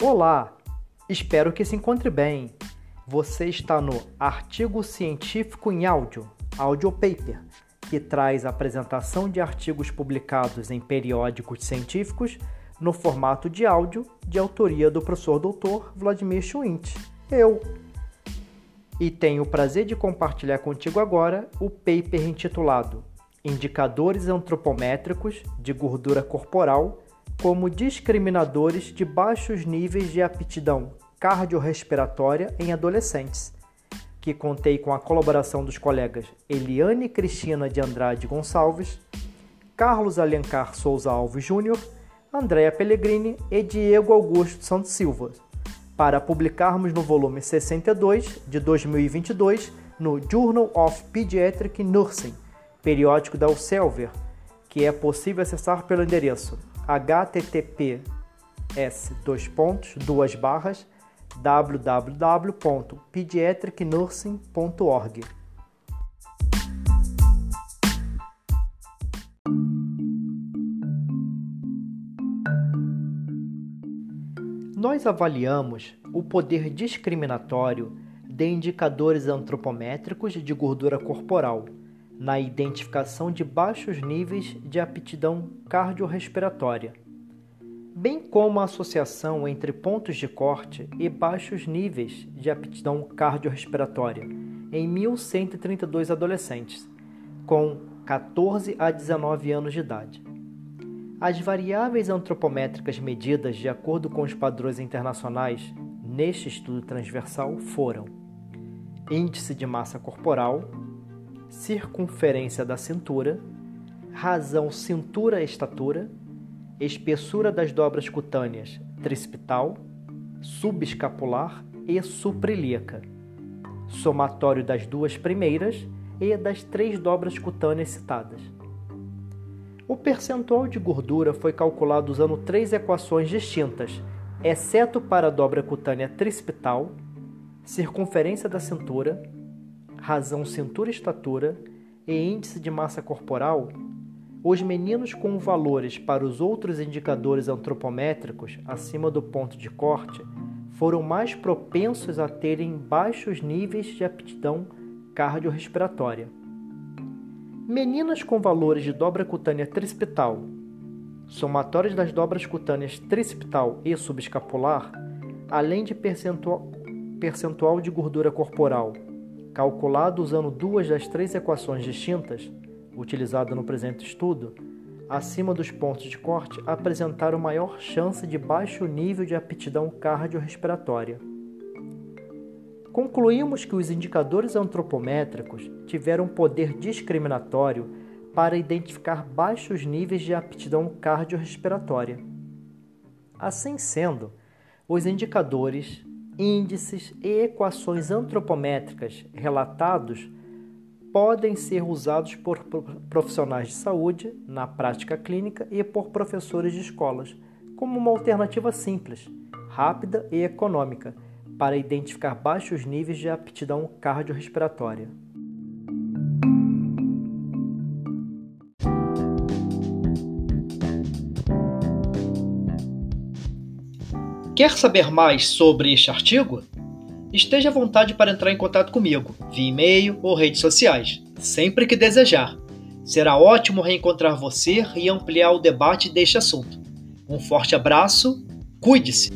Olá, espero que se encontre bem. Você está no Artigo Científico em Áudio, Audio Paper, que traz a apresentação de artigos publicados em periódicos científicos no formato de áudio de autoria do professor doutor Vladimir Schwint, eu. E tenho o prazer de compartilhar contigo agora o paper intitulado Indicadores antropométricos de gordura corporal como discriminadores de baixos níveis de aptidão cardiorrespiratória em adolescentes, que contei com a colaboração dos colegas Eliane Cristina de Andrade Gonçalves, Carlos Alencar Souza Alves Júnior, Andréa Pellegrini e Diego Augusto Santos Silva, para publicarmos no volume 62 de 2022 no Journal of Pediatric Nursing, periódico da Elsevier, que é possível acessar pelo endereço https dois pontos, duas barras, www.pediatricnursing.org. Nós avaliamos o poder discriminatório de indicadores antropométricos de gordura corporal na identificação de baixos níveis de aptidão cardiorrespiratória, bem como a associação entre pontos de corte e baixos níveis de aptidão cardiorrespiratória em 1.132 adolescentes, com 14 a 19 anos de idade. As variáveis antropométricas medidas de acordo com os padrões internacionais neste estudo transversal foram índice de massa corporal, circunferência da cintura, razão cintura-estatura, espessura das dobras cutâneas tricipital, subescapular e suprilíaca, somatório das duas primeiras e das três dobras cutâneas citadas. O percentual de gordura foi calculado usando três equações distintas, exceto para a dobra cutânea tricipital, circunferência da cintura, razão cintura-estatura e índice de massa corporal, os meninos com valores para os outros indicadores antropométricos acima do ponto de corte foram mais propensos a terem baixos níveis de aptidão cardiorrespiratória. Meninas com valores de dobra cutânea tricipital, somatórios das dobras cutâneas tricipital e subescapular, além de percentual, percentual de gordura corporal calculado usando duas das três equações distintas, utilizadas no presente estudo, acima dos pontos de corte apresentaram maior chance de baixo nível de aptidão cardiorrespiratória. Concluímos que os indicadores antropométricos tiveram poder discriminatório para identificar baixos níveis de aptidão cardiorrespiratória. Assim sendo, os indicadores índices e equações antropométricas relatados podem ser usados por profissionais de saúde na prática clínica e por professores de escolas como uma alternativa simples, rápida e econômica para identificar baixos níveis de aptidão cardiorrespiratória. Quer saber mais sobre este artigo? Esteja à vontade para entrar em contato comigo, via e-mail ou redes sociais, sempre que desejar. Será ótimo reencontrar você e ampliar o debate deste assunto. Um forte abraço, cuide-se!